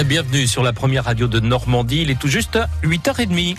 Bienvenue sur la première radio de Normandie. Il est tout juste 8h30.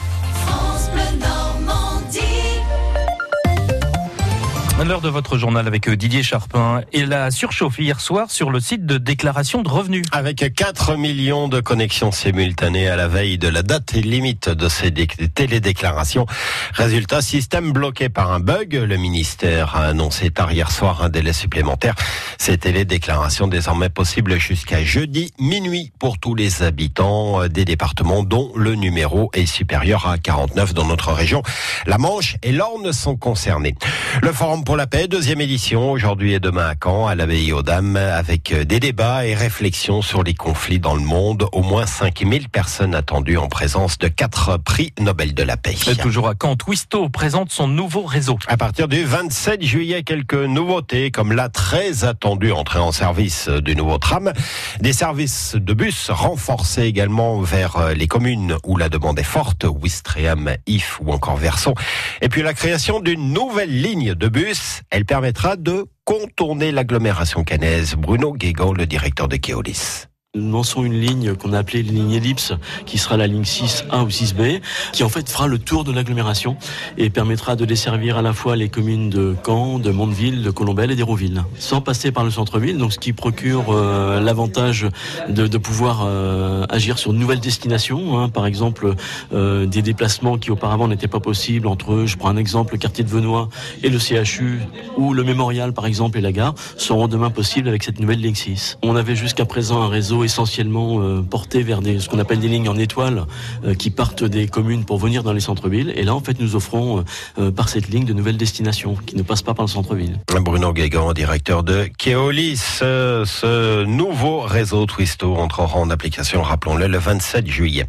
L'heure de votre journal avec euh, Didier Charpin. et la surchauffé hier soir sur le site de déclaration de revenus. Avec 4 millions de connexions simultanées à la veille de la date limite de ces télédéclarations. Résultat, système bloqué par un bug. Le ministère a annoncé tard hier soir un délai supplémentaire. Ces télédéclarations désormais possibles jusqu'à jeudi minuit pour tous les habitants euh, des départements dont le numéro est supérieur à 49 dans notre région. La Manche et l'Orne sont concernés. Le forum pour la paix, deuxième édition, aujourd'hui et demain à Caen, à l'abbaye aux Dames, avec euh, des débats et réflexions sur les conflits dans le monde. Au moins 5000 personnes attendues en présence de quatre prix Nobel de la paix. toujours à Caen, Twisto présente son nouveau réseau. À partir du 27 juillet, quelques nouveautés, comme la très attendue entrée en service du nouveau tram, des services de bus renforcés également vers euh, les communes où la demande est forte, Ouistreham, If ou encore Verson. Et puis la création d'une nouvelle ligne de bus elle permettra de contourner l'agglomération canaise. Bruno Guégan, le directeur de Keolis. Nous lançons une ligne qu'on a appelée ligne ellipse, qui sera la ligne 6A ou 6B, qui en fait fera le tour de l'agglomération et permettra de desservir à la fois les communes de Caen, de Mondeville, de Colombelle et d'Hérouville, sans passer par le centre-ville, donc ce qui procure euh, l'avantage de, pouvoir euh, agir sur de nouvelles destinations, hein, par exemple euh, des déplacements qui auparavant n'étaient pas possibles entre, je prends un exemple, le quartier de Venoy et le CHU, ou le mémorial par exemple et la gare, seront demain possibles avec cette nouvelle ligne 6. On avait jusqu'à présent un réseau essentiellement euh, porté vers ce qu'on appelle des lignes en étoile euh, qui partent des communes pour venir dans les centres-villes. Et là, en fait, nous offrons euh, par cette ligne de nouvelles destinations qui ne passent pas par le centre-ville. Bruno Guégan, directeur de Keolis. Ce nouveau réseau Twisto entrera en application, rappelons-le, le 27 juillet.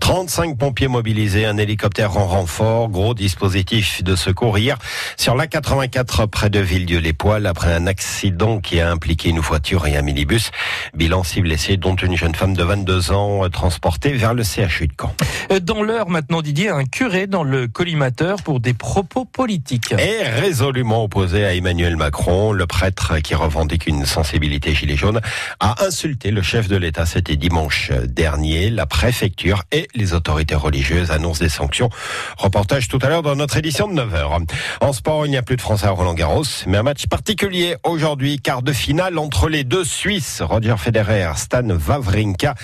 35 pompiers mobilisés, un hélicoptère en renfort, gros dispositif de secours hier sur la 84 près de Villedieu-les-Poils après un accident qui a impliqué une voiture et un minibus. Bilan 6 blessés dont une jeune femme de 22 ans transportée vers le CHU de Caen. Euh, dans l'heure maintenant, Didier, un curé dans le collimateur pour des propos politiques. Et résolument opposé à Emmanuel Macron, le prêtre qui revendique une sensibilité gilet jaune a insulté le chef de l'État. C'était dimanche dernier. La préfecture et les autorités religieuses annoncent des sanctions. Reportage tout à l'heure dans notre édition de 9h. En sport, il n'y a plus de Français à Roland Garros, mais un match particulier aujourd'hui, quart de finale entre les deux Suisses, Roger Federer, Stan Wawrinka,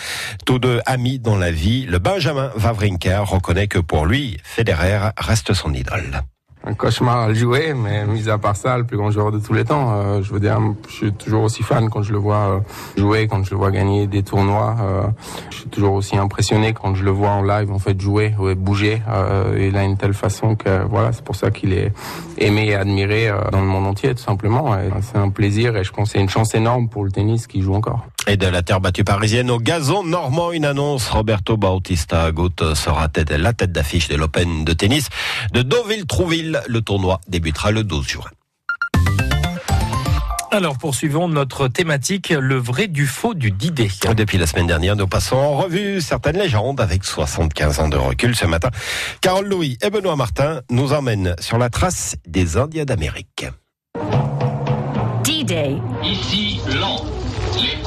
tous deux amis dans la vie. Le Benjamin Wawrinka reconnaît que pour lui, Federer reste son idole un cauchemar à le jouer, mais mis à part ça, le plus grand joueur de tous les temps. Euh, je veux dire, je suis toujours aussi fan quand je le vois euh, jouer, quand je le vois gagner des tournois. Euh, je suis toujours aussi impressionné quand je le vois en live, en fait, jouer, ouais, bouger. il a une telle façon que voilà, c'est pour ça qu'il est aimé et admiré dans le monde entier, tout simplement. C'est un plaisir et je pense que c'est une chance énorme pour le tennis qui joue encore. Et de la terre battue parisienne au gazon normand, une annonce. Roberto Bautista Agut sera tête, la tête d'affiche de l'Open de tennis de Deauville-Trouville. Le tournoi débutera le 12 juin. Alors poursuivons notre thématique, le vrai du faux du Didé. Depuis la semaine dernière, nous passons en revue certaines légendes avec 75 ans de recul ce matin. Carole Louis et Benoît Martin nous emmènent sur la trace des Indiens d'Amérique. D-Day. Ici, Londres.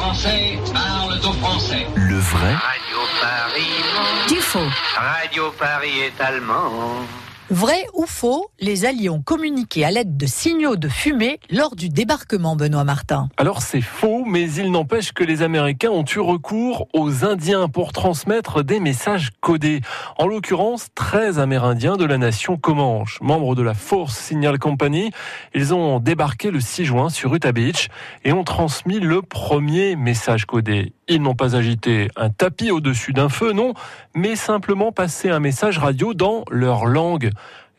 Français parlent au français. Le vrai. Radio Paris. Du faux. Radio Paris est allemand. Vrai ou faux, les Alliés ont communiqué à l'aide de signaux de fumée lors du débarquement, Benoît Martin. Alors c'est faux, mais il n'empêche que les Américains ont eu recours aux Indiens pour transmettre des messages codés. En l'occurrence, 13 Amérindiens de la nation Comanche, membres de la Force Signal Company. Ils ont débarqué le 6 juin sur Utah Beach et ont transmis le premier message codé. Ils n'ont pas agité un tapis au-dessus d'un feu, non, mais simplement passé un message radio dans leur langue.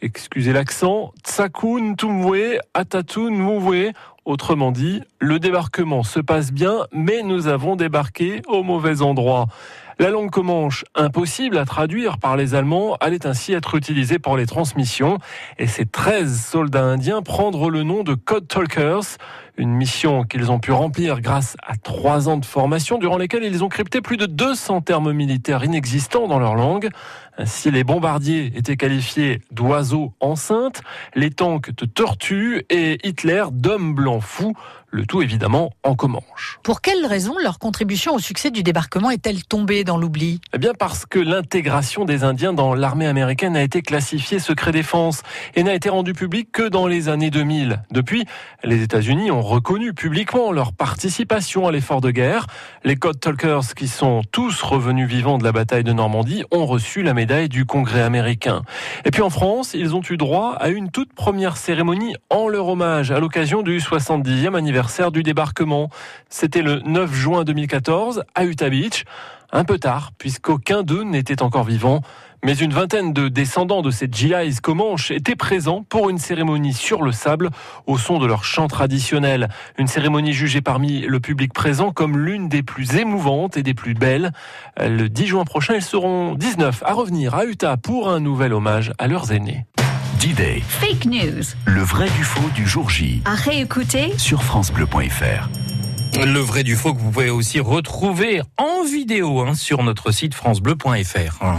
Excusez l'accent, Tsakun Tumwe Atatun Mouwe. Autrement dit, le débarquement se passe bien, mais nous avons débarqué au mauvais endroit. La langue comanche, impossible à traduire par les Allemands, allait ainsi être utilisée pour les transmissions. Et ces 13 soldats indiens prendre le nom de Code Talkers, une mission qu'ils ont pu remplir grâce à trois ans de formation durant lesquels ils ont crypté plus de 200 termes militaires inexistants dans leur langue. Ainsi, les bombardiers étaient qualifiés d'oiseaux enceintes, les tanks de tortues et Hitler d'hommes blancs fous. Le tout évidemment en Comanche. Pour quelle raison leur contribution au succès du débarquement est-elle tombée dans l'oubli? Eh bien parce que l'intégration des Indiens dans l'armée américaine a été classifiée secret défense et n'a été rendue publique que dans les années 2000. Depuis, les États-Unis ont reconnu publiquement leur participation à l'effort de guerre. Les Code Talkers, qui sont tous revenus vivants de la bataille de Normandie, ont reçu la médaille du Congrès américain. Et puis en France, ils ont eu droit à une toute première cérémonie en leur hommage à l'occasion du 70e anniversaire du débarquement. C'était le 9 juin 2014 à Utah Beach. Un peu tard, puisqu'aucun d'eux n'était encore vivant. Mais une vingtaine de descendants de ces GIs Comanches étaient présents pour une cérémonie sur le sable au son de leur chant traditionnel. Une cérémonie jugée parmi le public présent comme l'une des plus émouvantes et des plus belles. Le 10 juin prochain, ils seront 19 à revenir à Utah pour un nouvel hommage à leurs aînés. D-Day. Fake news. Le vrai du faux du jour J. À réécouter sur francebleu.fr. Le vrai du faux que vous pouvez aussi retrouver en vidéo hein, sur notre site francebleu.fr.